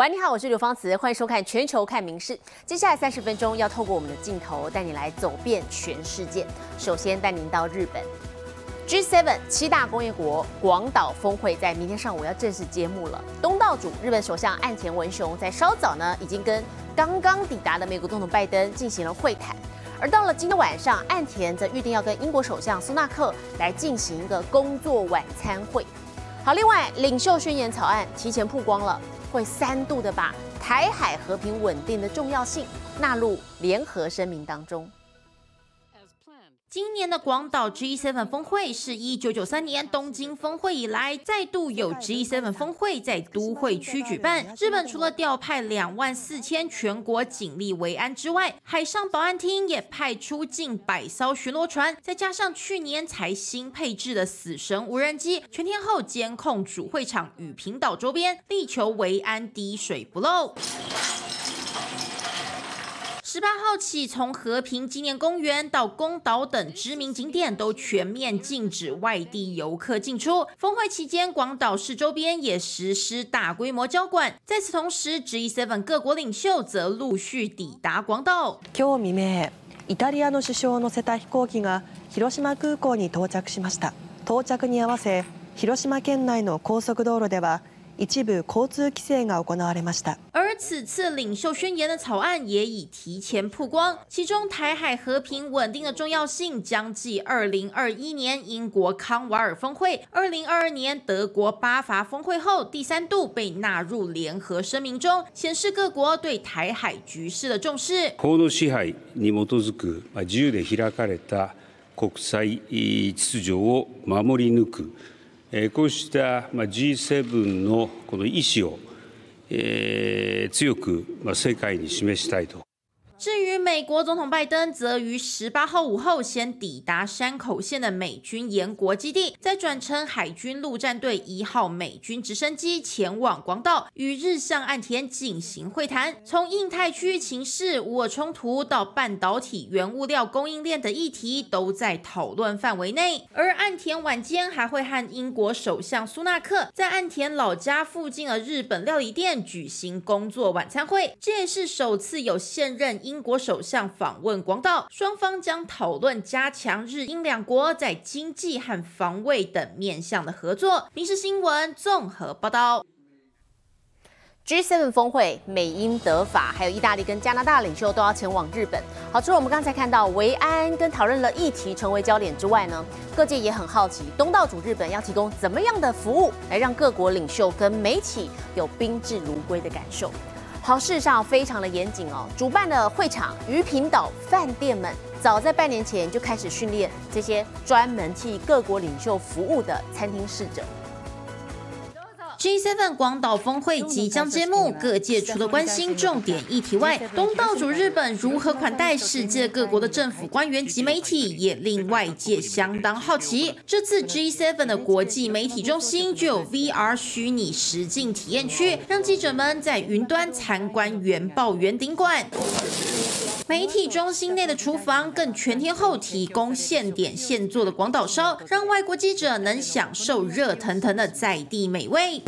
喂，你好，我是刘芳慈，欢迎收看《全球看名事》。接下来三十分钟要透过我们的镜头带你来走遍全世界。首先带您到日本，G7 七大工业国广岛峰会在明天上午要正式揭幕了。东道主日本首相岸田文雄在稍早呢已经跟刚刚抵达的美国总统拜登进行了会谈，而到了今天晚上，岸田则预定要跟英国首相苏纳克来进行一个工作晚餐会。好，另外领袖宣言草案提前曝光了。会三度的把台海和平稳定的重要性纳入联合声明当中。今年的广岛 G7 峰会是一九九三年东京峰会以来再度有 G7 峰会在都会区举办。日本除了调派两万四千全国警力维安之外，海上保安厅也派出近百艘巡逻船，再加上去年才新配置的死神无人机，全天候监控主会场与平岛周边，力求维安滴水不漏。十八号起，从和平纪念公园到宫岛等知名景点都全面禁止外地游客进出。峰会期间，广岛市周边也实施大规模交管。在此同时，G7 各国领袖则陆续抵达广岛。今日未明、イタリアの首相を乗せた飛行機が広島空港に到着しました。到着に合わせ、広島県内の高速道路では 一部交通規制が行われました。而此次领袖宣言的草案也已提前曝光，其中台海和平稳定的重要性将继二零二一年英国康瓦尔峰会、二零二二年德国巴伐峰会后第三度被纳入联合声明中，显示各国对台海局势的重视。法の支配に基づく自由で開かれた国際秩序を守り抜く。 こうした G7 のこの意思を強く世界に示したいと。至于美国总统拜登，则于十八号午后先抵达山口县的美军岩国基地，再转乘海军陆战队一号美军直升机前往广岛，与日向岸田进行会谈。从印太区域情势、乌俄冲突到半导体原物料供应链的议题，都在讨论范围内。而岸田晚间还会和英国首相苏纳克在岸田老家附近的日本料理店举行工作晚餐会，这也是首次有现任英。国首相访问广岛，双方将讨论加强日英两国在经济和防卫等面向的合作。民事新闻综合报道。G7 峰会，美英德法还有意大利跟加拿大领袖都要前往日本。好，除了我们刚才看到维安跟讨论了议题成为焦点之外呢，各界也很好奇，东道主日本要提供怎么样的服务，来让各国领袖跟媒体有宾至如归的感受。好，事上非常的严谨哦。主办的会场鱼平岛饭店们，早在半年前就开始训练这些专门替各国领袖服务的餐厅侍者。G7 广岛峰会即将揭幕，各界除了关心重点议题外，东道主日本如何款待世界各国的政府官员及媒体，也令外界相当好奇。这次 G7 的国际媒体中心就有 VR 虚拟实境体验区，让记者们在云端参观原爆圆顶馆。媒体中心内的厨房更全天候提供现点现做的广岛烧，让外国记者能享受热腾腾的在地美味。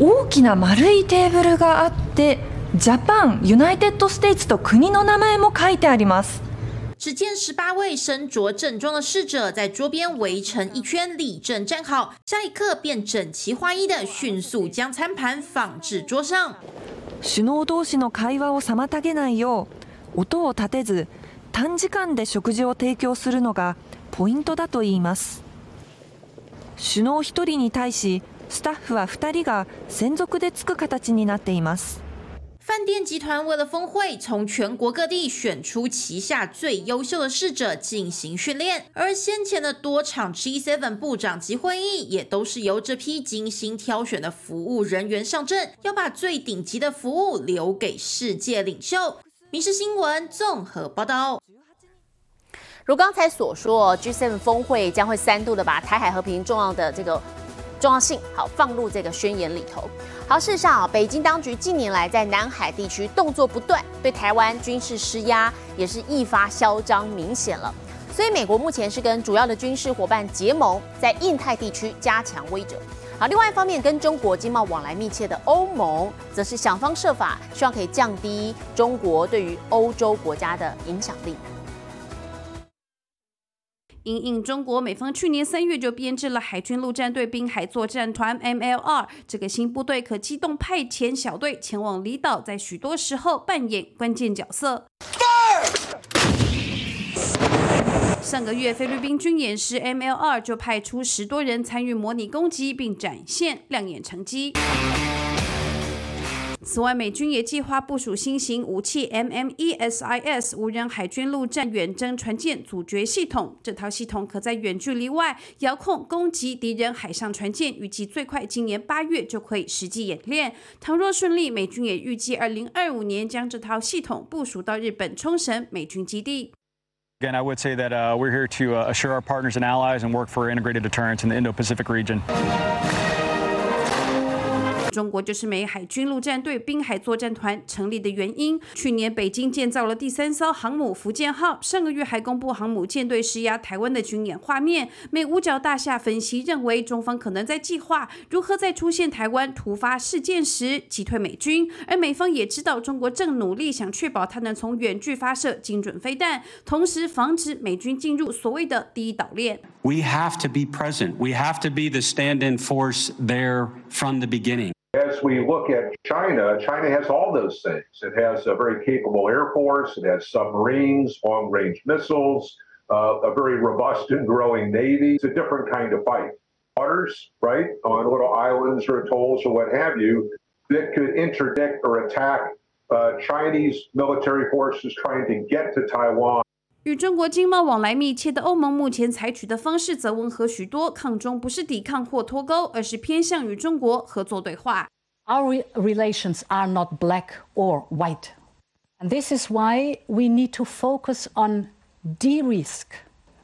大きな丸いテーブルがあって、ジャパン、ユナイテッドステイツと国の名前も書いてあります。只见十八位身着正装的侍者在桌边围成一圈，立正站好，下一刻便整齐划一的迅速将餐盘放置桌上。首脳同士の会話を妨げないよう、音を立てず短時間で食事を提供するのがポイントだと言います。首脳一人に対し、スタッフは二人が専属でつく形になっています。 饭店集团为了峰会，从全国各地选出旗下最优秀的侍者进行训练，而先前的多场 G7 部长级会议，也都是由这批精心挑选的服务人员上阵，要把最顶级的服务留给世界领袖。民事新闻综合报道。如刚才所说，G7 峰会将会三度的把台海和平重要的这个。 重要性好放入这个宣言里头。好，事实上啊，北京当局近年来在南海地区动作不断，对台湾军事施压也是愈发嚣张明显了。所以美国目前是跟主要的军事伙伴结盟，在印太地区加强威慑。好，另外一方面跟中国经贸往来密切的欧盟，则是想方设法，希望可以降低中国对于欧洲国家的影响力。因应中国，美方去年三月就编制了海军陆战队滨海作战团 （MLR） 这个新部队，可机动派遣小队前往离岛，在许多时候扮演关键角色。上个月菲律宾军演时，MLR 就派出十多人参与模拟攻击，并展现亮眼成绩。此外，美军也计划部署新型武器 MMESIS 无人海军陆战远征船舰阻绝系统。这套系统可在远距离外遥控攻击敌人海上船舰，预计最快今年八月就可以实际演练。倘若顺利，美军也预计二零二五年将这套系统部署到日本冲绳美军基地。Again, I would say that we're here to assure our partners and allies and work for integrated deterrence in the Indo-Pacific region. 中国就是美海军陆战队滨海作战团成立的原因。去年北京建造了第三艘航母福建号，上个月还公布航母舰队施压台湾的军演画面。美五角大厦分析认为，中方可能在计划如何在出现台湾突发事件时击退美军，而美方也知道中国正努力想确保它能从远距发射精准飞弹，同时防止美军进入所谓的第一岛链。We have to be present. We have to be the stand-in force there from the beginning. As we look at China, China has all those things. It has a very capable air force, it has submarines, long range missiles, uh, a very robust and growing navy. It's a different kind of fight. Waters, right, on little islands or atolls or what have you, that could interdict or attack uh, Chinese military forces trying to get to Taiwan. 与中国经贸往来密切的欧盟，目前采取的方式则温和许多，抗中不是抵抗或脱钩，而是偏向与中国合作对话。Our relations are not black or white, and this is why we need to focus on de-risk,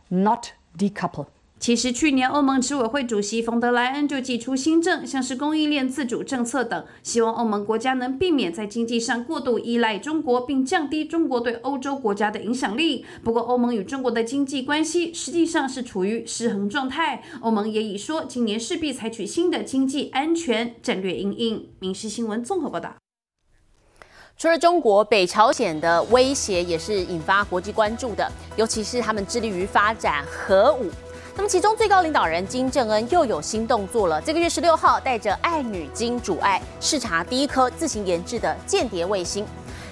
not decouple. 其实，去年欧盟执委会主席冯德莱恩就寄出新政，像是供应链自主政策等，希望欧盟国家能避免在经济上过度依赖中国，并降低中国对欧洲国家的影响力。不过，欧盟与中国的经济关系实际上是处于失衡状态。欧盟也已说，今年势必采取新的经济安全战略应应。民事新闻综合报道。除了中国，北朝鲜的威胁也是引发国际关注的，尤其是他们致力于发展核武。那么，其中最高领导人金正恩又有新动作了。这个月十六号，带着爱女金主爱视察第一颗自行研制的间谍卫星。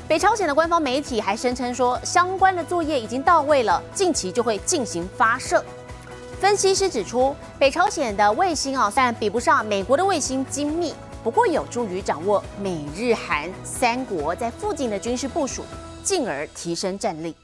北朝鲜的官方媒体还声称说，相关的作业已经到位了，近期就会进行发射。分析师指出，北朝鲜的卫星啊，虽然比不上美国的卫星精密，不过有助于掌握美日韩三国在附近的军事部署，进而提升战力。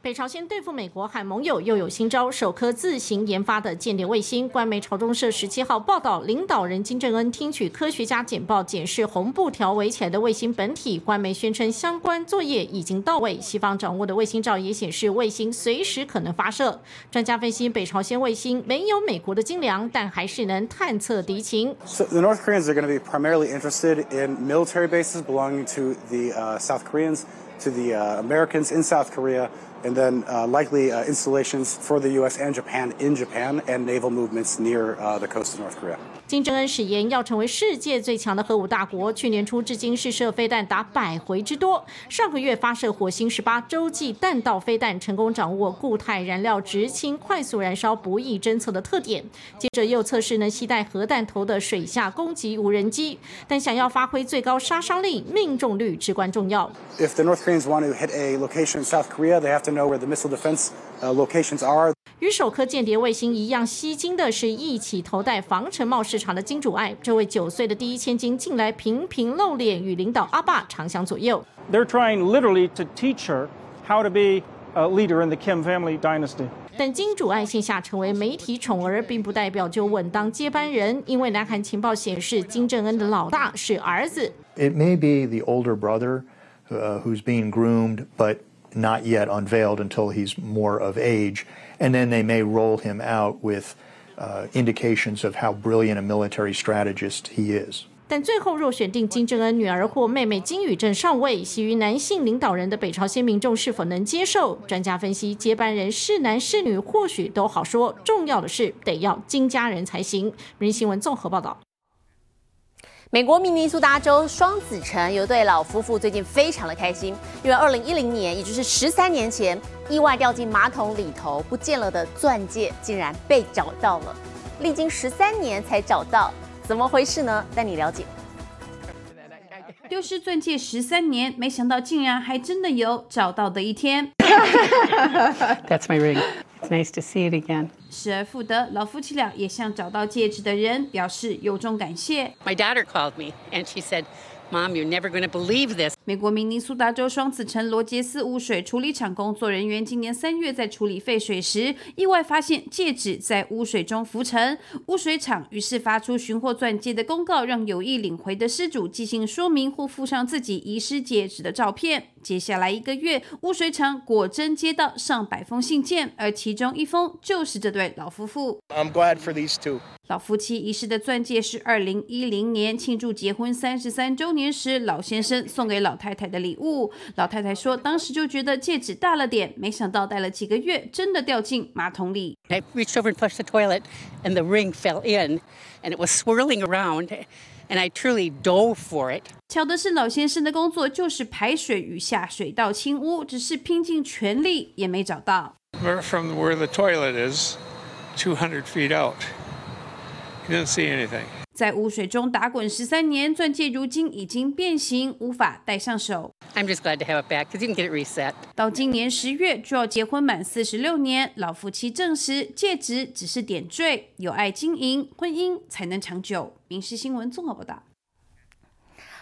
北朝鲜对付美国和盟友又有新招，首颗自行研发的间谍卫星。官媒朝中社十七号报道，领导人金正恩听取科学家简报，检视红布条围起来的卫星本体。官媒宣称相关作业已经到位。西方掌握的卫星照也显示，卫星随时可能发射。专家分析，北朝鲜卫星没有美国的精良，但还是能探测敌情。So the North Koreans are going to be primarily interested in military bases belonging to the South Koreans, to the Americans in South Korea. And then uh, likely uh, installations for the U.S. and Japan in Japan and naval movements near uh, the coast of North Korea. 金正恩誓言要成为世界最强的核武大国。去年初至今试射飞弹达百回之多。上个月发射火星十八洲际弹道飞弹，成功掌握固态燃料直氢快速燃烧不易侦测的特点。接着又测试能携带核弹头的水下攻击无人机。但想要发挥最高杀伤力，命中率至关重要。If the North Koreans want to hit a location in South Korea, they have to know where the missile defense locations are. 与首颗间谍卫星一样吸睛的是，一起头戴防尘帽视察的金主爱。这位九岁的第一千金近来频频露脸，与领导阿爸长相左右。They're trying literally to teach her how to be a leader in the Kim family dynasty. 但金主爱线下成为媒体宠儿，并不代表就稳当接班人，因为南韩情报显示，金正恩的老大是儿子。It may be the older brother uh, who's being groomed, but not yet unveiled until he's more of age. And then they may roll him out with uh, indications of how brilliant a military strategist he is. 但最后若选定金正恩女儿或妹妹金宇镇上位，喜于男性领导人的北朝鲜民众是否能接受？专家分析，接班人是男是女或许都好说，重要的是得要金家人才行。人新闻综合报道。美国明尼苏达州双子城有对老夫妇最近非常的开心，因为二零一零年，也就是十三年前，意外掉进马桶里头不见了的钻戒竟然被找到了，历经十三年才找到，怎么回事呢？带你了解。丢失钻戒十三年，没想到竟然还真的有找到的一天。That's my ring. It's nice to see it again. 失而复得，老夫妻俩也向找到戒指的人表示由衷感谢。 My daughter called me and she said, Mom, you're never going to believe this. 美国明尼苏达州双子城罗杰斯污水处理厂工作人员今年三月在处理废水时，意外发现戒指在污水中浮沉。污水厂于是发出寻获钻戒的公告，让有意领回的失主寄信说明或附上自己遗失戒指的照片。接下来一个月，污水厂果真接到上百封信件，而其中一封就是这对老夫妇。I'm glad for these two. 老夫妻遗失的钻戒是二零一零年庆祝结婚三十三周年时，老先生送给老太太的礼物。老太太说，当时就觉得戒指大了点，没想到戴了几个月，真的掉进马桶里。I reached over and flushed the toilet, and the ring fell in, and it was swirling around, and I truly dove for it. 巧的是，老先生的工作就是排水与下水道清污，只是拼尽全力也没找到。From where the toilet is, two hundred feet out. You see anything. 在污水中打滚十三年，钻戒如今已经变形，无法戴上手。I'm just glad to have it back because you can get it reset. 到今年十月就要结婚满四十六年，老夫妻证实戒指只是点缀，有爱经营，婚姻才能长久。民事新闻综合报道。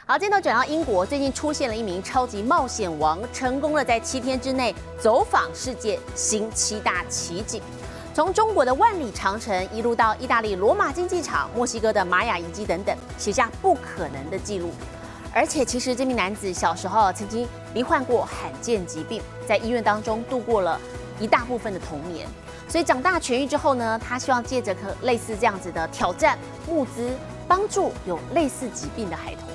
好，镜头转到英国，最近出现了一名超级冒险王，成功了在七天之内走访世界新七大奇景，从中国的万里长城一路到意大利罗马竞技场、墨西哥的玛雅遗迹等等，写下不可能的记录。而且，其实这名男子小时候曾经罹患过罕见疾病，在医院当中度过了一大部分的童年。所以长大痊愈之后呢，他希望借着可类似这样子的挑战募资，帮助有类似疾病的孩童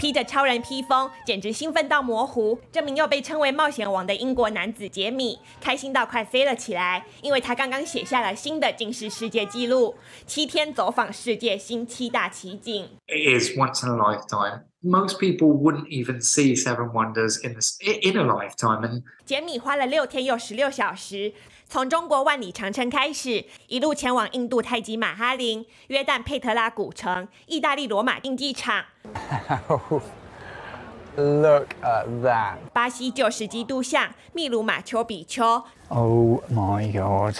披着超人披风，简直兴奋到模糊。这名又被称为冒险王的英国男子杰米，开心到快飞了起来，因为他刚刚写下了新的近视世界纪录：七天走访世界新七大奇景。It is once in a lifetime. Most people wouldn't even see Seven Wonders in this in a lifetime, and 杰米花了六天又十六小时，从中国万里长城开始，一路前往印度泰姬玛哈林、约旦佩特拉古城、意大利罗马竞技场、Look at that. 巴西旧石基督像、秘鲁马丘比丘，Oh my god.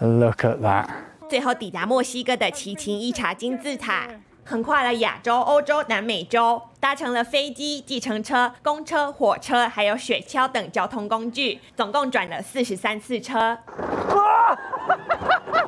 Look at that. 最后抵达墨西哥的奇琴伊查金字塔。横跨了亚洲、欧洲、南美洲，搭乘了飞机、计程车、公车、火车，还有雪橇等交通工具，总共转了四十三次车。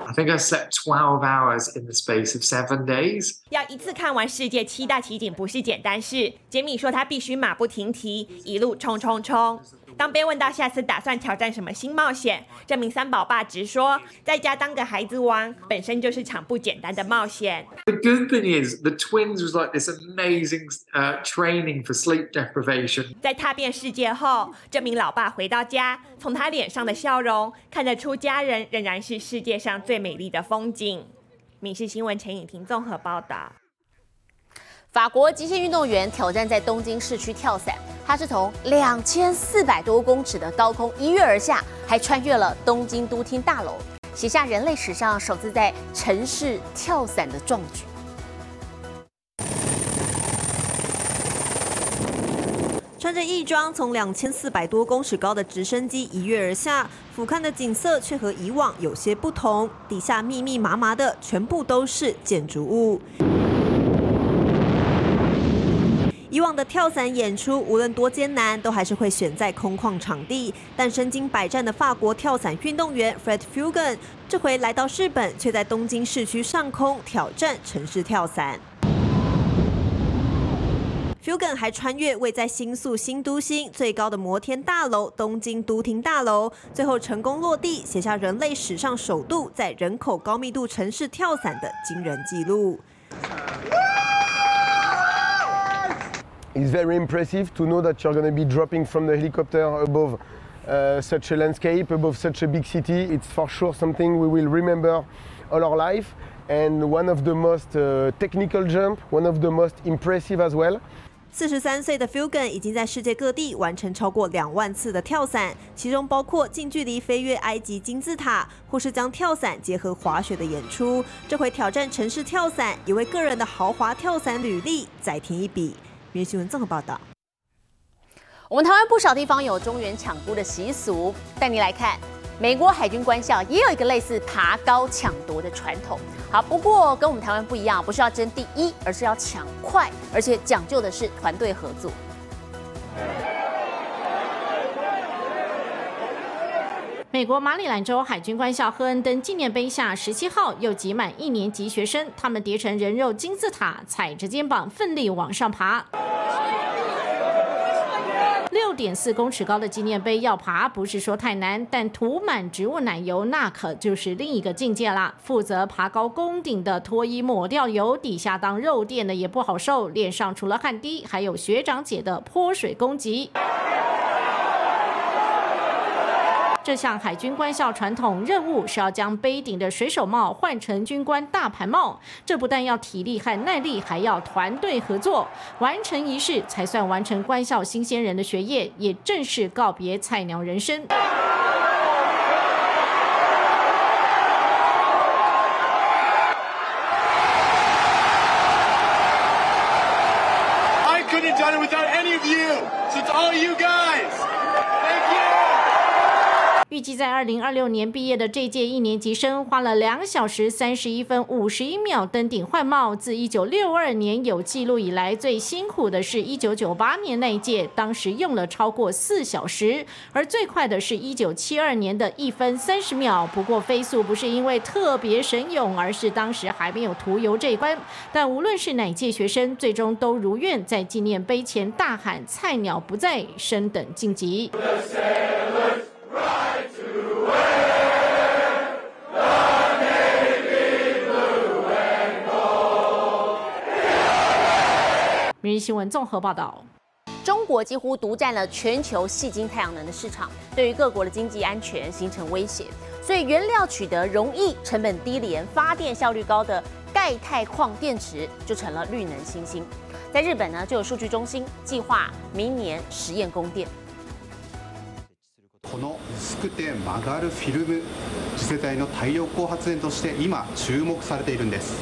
I think I slept twelve hours in the space of seven days. 要一次看完世界七大奇景不是简单事。杰米说他必须马不停蹄，一路冲冲冲。当被问到下次打算挑战什么新冒险，这名三宝爸直说，在家当个孩子王本身就是场不简单的冒险。The good thing is, the twins was like this amazing uh, training for sleep deprivation. 在踏遍世界后，这名老爸回到家，从他脸上的笑容看得出，家人仍然是世界上最美丽的风景。民事新闻陈颖婷综合报道。法国极限运动员挑战在东京市区跳伞，他是从两千四百多公尺的高空一跃而下，还穿越了东京都厅大楼，写下人类史上首次在城市跳伞的壮举。穿着翼装从两千四百多公尺高的直升机一跃而下，俯瞰的景色却和以往有些不同。底下密密麻麻的全部都是建筑物。以往的跳伞演出，无论多艰难，都还是会选在空旷场地。但身经百战的法国跳伞运动员 Fred Fugan，这回来到日本，却在东京市区上空挑战城市跳伞。Fugan 还穿越位在新宿新都心最高的摩天大楼东京都厅大楼，最后成功落地，写下人类史上首度在人口高密度城市跳伞的惊人纪录。It's very impressive to know that you're going to be dropping from the helicopter above uh, such a landscape, above such a big city. It's for sure something we will remember all our life, and one of the most uh, technical jump, one of the most impressive as well. 四十三岁的 Fugan 已经在世界各地完成超过两万次的跳伞，其中包括近距离飞越埃及金字塔，或是将跳伞结合滑雪的演出。这回挑战城市跳伞，也为个人的豪华跳伞履历再添一笔。明新闻综合报道。我们台湾不少地方有中原抢孤的习俗，带你来看，美国海军官校也有一个类似爬高抢夺的传统。好，不过跟我们台湾不一样，不是要争第一，而是要抢快，而且讲究的是团队合作。美国马里兰州海军官校赫恩登纪念碑下，十七号又挤满一年级学生，他们叠成人肉金字塔，踩着肩膀奋力往上爬。六点四公尺高的纪念碑要爬，不是说太难，但涂满植物奶油那可就是另一个境界啦。负责爬高攻顶的脱衣抹掉油，底下当肉垫的也不好受，脸上除了汗滴，还有学长姐的泼水攻击。这项海军官校传统任务是要将杯顶的水手帽换成军官大盘帽，这不但要体力和耐力，还要团队合作，完成仪式才算完成官校新鲜人的学业，也正式告别菜鸟人生。I couldn't have done it without any of you. So it's all you guys. Thank you. 预计在二零二六年毕业的这届一年级生花了两小时三十一分五十一秒登顶换帽，自一九六二年有记录以来最辛苦的是一九九八年那一届，当时用了超过四小时，而最快的是一九七二年的一分三十秒。不过飞速不是因为特别神勇，而是当时还没有涂油这一关。但无论是哪届学生，最终都如愿在纪念碑前大喊“菜鸟不在”，升等晋级。明日新闻综合报道：中国几乎独占了全球细晶太阳能的市场，对于各国的经济安全形成威胁。所以，原料取得容易、成本低廉、发电效率高的钙钛矿电池就成了绿能新星。在日本呢，就有数据中心计划明年实验供电。この薄くて曲がるフィルム次世代の太陽光発電として今注目されているんです。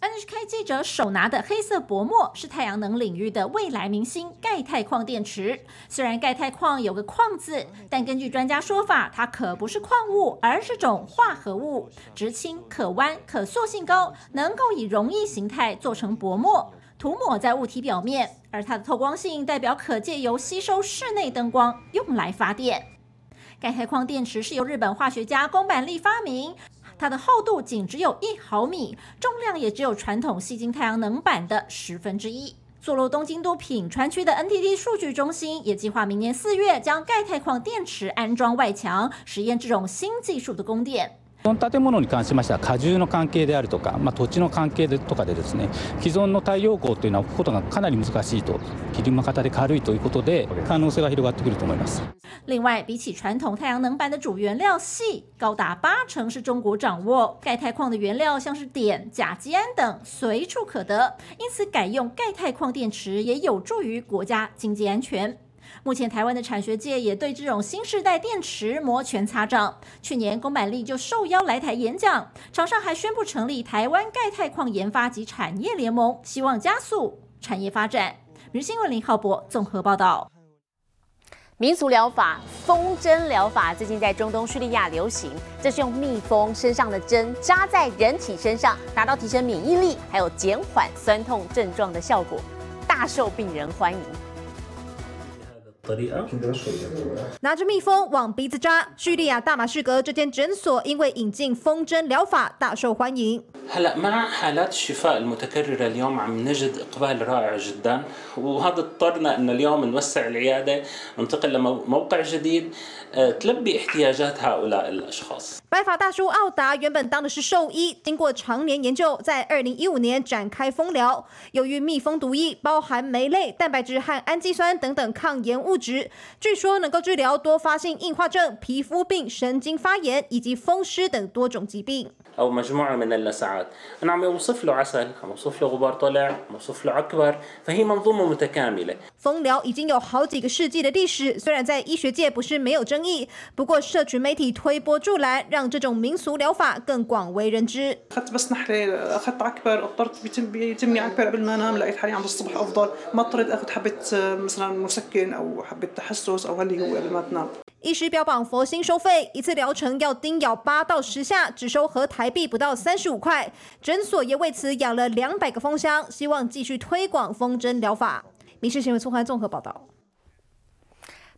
NHK 记者手拿的黑色薄膜是太阳能领域的未来明星钙钛矿电池。虽然钙钛矿有个“矿”字，但根据专家说法，它可不是矿物，而是种化合物，直径可弯，可塑性高，能够以容易形态做成薄膜，涂抹在物体表面。而它的透光性代表可借由吸收室内灯光，用来发电。 钙钛矿电池是由日本化学家宫坂利发明，它的厚度仅只有一毫米，重量也只有传统细晶太阳能板的十分之一。坐落东京都品川区的 NTT 数据中心也计划明年四月将钙钛矿电池安装外墙，实验这种新技术的供电。この建物に関しましては荷重の関係であるとか、まあ、土地の関係でとかでですね既存の太陽光というのは置くことがかなり難しいとフィルム型で軽いということで可能性が広がってくると思います另外，比起传统太阳能板的主原料锡，高达八成是中国掌握。钙钛矿的原料像是碘、甲基胺等随处可得，因此改用钙钛矿电池也有助于国家经济安全。 目前，台湾的产学界也对这种新时代电池摩拳擦掌。去年，宫板力就受邀来台演讲，厂商还宣布成立台湾钙钛矿研发及产业联盟，希望加速产业发展。日新闻林浩博综合报道。民俗疗法、风针疗法最近在中东叙利亚流行，这是用蜜蜂身上的针扎在人体身上，达到提升免疫力，还有减缓酸痛症状的效果，大受病人欢迎。拿着蜜蜂往鼻子扎，叙利亚大马士革这间诊所因为引进风针疗法大受欢迎。 هلا مع حالات الشفاء المتكررة اليوم عم نجد إقبال رائع جدا وهذا اضطرنا أن اليوم نوسع العيادة ننتقل لموقع جديد تلبي احتياجات هؤلاء الأشخاص 白发大叔奥达原本当的是兽医，经过常年研究，在二零一五年展开蜂疗。由于蜜蜂毒液包含酶类、蛋白质和氨基酸等等抗炎物 质，据说能够治疗多发性硬化症、皮肤病、神经发炎以及风湿等多种疾病。أو مجموعة من اللسعات أنا عم أوصف له عسل عم أوصف له غبار طلع عم أوصف له عكبر فهي منظومة متكاملة 蜂疗已经有好几个世纪的历史，虽然在医学界不是没有争议，不过社群媒体推波助澜，让这种民俗疗法更广为人知。 اخذت بس نحله اخذت عكبر اضطرت بيتم بيتمني عكبر قبل ما انام لقيت حالي عند الصبح افضل ما اضطريت اخذ حبه مثلا مسكن او حبه تحسس او هاللي هو قبل ما تنام 医师标榜佛心收费，一次疗程要叮咬八到十下，只收合台 币不到三十五块。诊所也为此养了两百个蜂箱，希望继续推广风筝疗法。民事新闻综合报道。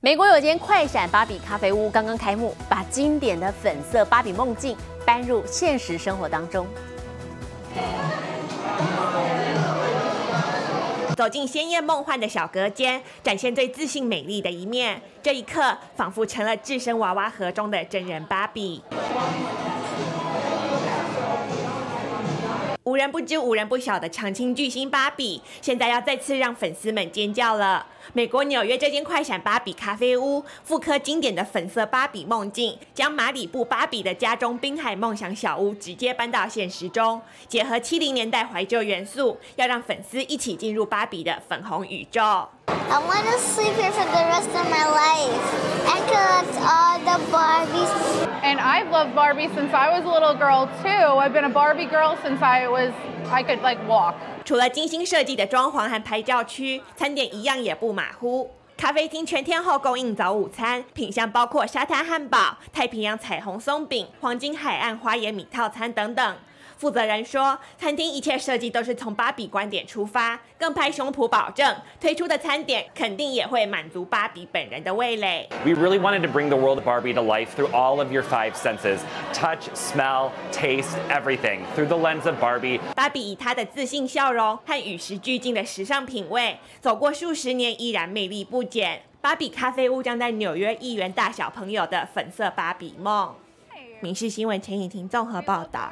美国有间快闪芭比咖啡屋刚刚开幕，把经典的粉色芭比梦境搬入现实生活当中。走进鲜艳梦幻的小隔间，展现最自信美丽的一面。这一刻，仿佛成了置身娃娃盒中的真人芭比。人不知、无人不晓的长青巨星芭比，现在要再次让粉丝们尖叫了。美国纽约这间快闪芭比咖啡屋，复刻经典的粉色芭比梦境，将马里布芭比的家中滨海梦想小屋直接搬到现实中，结合七零年代怀旧元素，要让粉丝一起进入芭比的粉红宇宙。I want to sleep here for the rest of my life and collect all the Barbies. And I've loved Barbie since I was a little girl too. I've been a Barbie girl since I was I could like walk. 除了精心设计的装潢和拍照区，餐点一样也不马虎。咖啡厅全天候供应早午餐，品相包括沙滩汉堡、太平洋彩虹松饼、黄金海岸花椰米套餐等等。 负责人说，餐厅一切设计都是从芭比观点出发，更拍胸脯保证推出的餐点肯定也会满足芭比本人的味蕾。We really wanted to bring the world of Barbie to life through all of your five senses touch, smell, taste, everything through the lens of Barbie. 芭比以她的自信笑容和与时俱进的时尚品味，走过数十年依然魅力不减。芭比咖啡屋将在纽约一元大小朋友的粉色芭比梦。民事新闻陈颖婷综合报道。